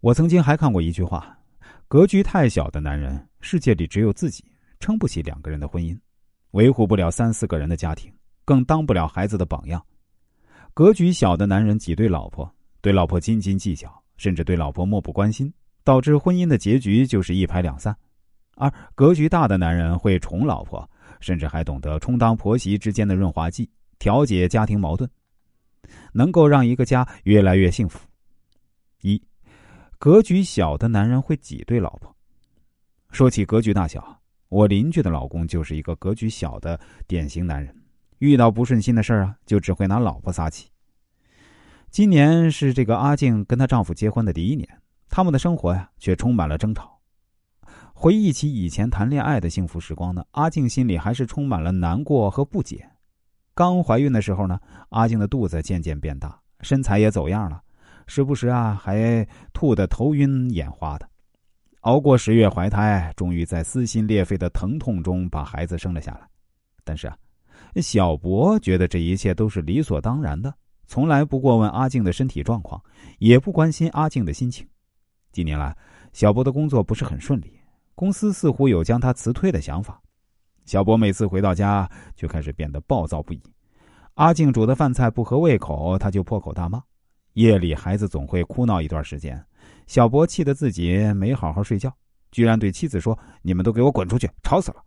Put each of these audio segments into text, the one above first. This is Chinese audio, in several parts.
我曾经还看过一句话：格局太小的男人，世界里只有自己，撑不起两个人的婚姻，维护不了三四个人的家庭，更当不了孩子的榜样。格局小的男人挤兑老婆，对老婆斤斤计较，甚至对老婆漠不关心，导致婚姻的结局就是一拍两散。而格局大的男人会宠老婆，甚至还懂得充当婆媳之间的润滑剂，调解家庭矛盾，能够让一个家越来越幸福。一，格局小的男人会挤兑老婆。说起格局大小，我邻居的老公就是一个格局小的典型男人，遇到不顺心的事儿啊，就只会拿老婆撒气。今年是这个阿静跟她丈夫结婚的第一年，他们的生活呀，却充满了争吵。回忆起以前谈恋爱的幸福时光呢，阿静心里还是充满了难过和不解。刚怀孕的时候呢，阿静的肚子渐渐变大，身材也走样了，时不时啊还吐得头晕眼花的。熬过十月怀胎，终于在撕心裂肺的疼痛中把孩子生了下来。但是啊，小博觉得这一切都是理所当然的，从来不过问阿静的身体状况，也不关心阿静的心情。近年来，小博的工作不是很顺利。公司似乎有将他辞退的想法，小博每次回到家就开始变得暴躁不已。阿静煮的饭菜不合胃口，他就破口大骂。夜里孩子总会哭闹一段时间，小博气得自己没好好睡觉，居然对妻子说：“你们都给我滚出去，吵死了！”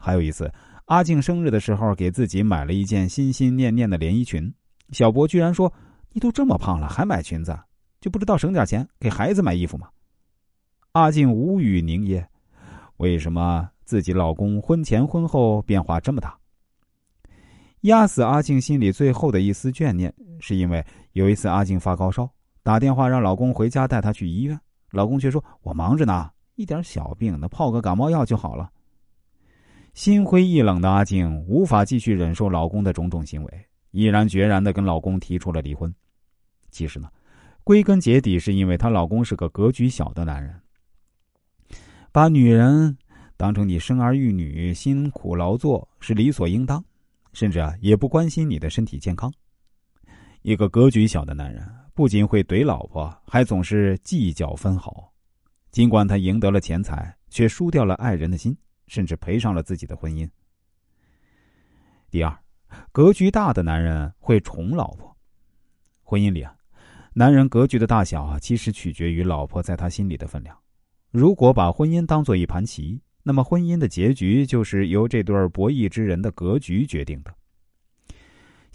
还有一次，阿静生日的时候给自己买了一件心心念念的连衣裙，小博居然说：“你都这么胖了，还买裙子，就不知道省点钱给孩子买衣服吗？”阿静无语凝噎，为什么自己老公婚前婚后变化这么大？压死阿静心里最后的一丝眷念，是因为有一次阿静发高烧，打电话让老公回家带她去医院，老公却说：“我忙着呢，一点小病，那泡个感冒药就好了。”心灰意冷的阿静无法继续忍受老公的种种行为，毅然决然的跟老公提出了离婚。其实呢，归根结底是因为她老公是个格局小的男人。把女人当成你生儿育女、辛苦劳作是理所应当，甚至啊也不关心你的身体健康。一个格局小的男人不仅会怼老婆，还总是计较分毫。尽管他赢得了钱财，却输掉了爱人的心，甚至赔上了自己的婚姻。第二，格局大的男人会宠老婆。婚姻里啊，男人格局的大小啊，其实取决于老婆在他心里的分量。如果把婚姻当做一盘棋，那么婚姻的结局就是由这对博弈之人的格局决定的。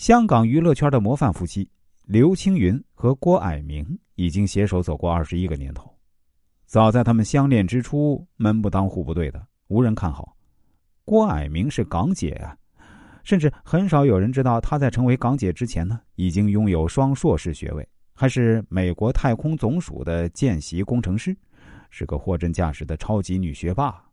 香港娱乐圈的模范夫妻刘青云和郭蔼明已经携手走过二十一个年头。早在他们相恋之初，门不当户不对的，无人看好。郭蔼明是港姐啊，甚至很少有人知道她在成为港姐之前呢，已经拥有双硕士学位，还是美国太空总署的见习工程师。是个货真价实的超级女学霸。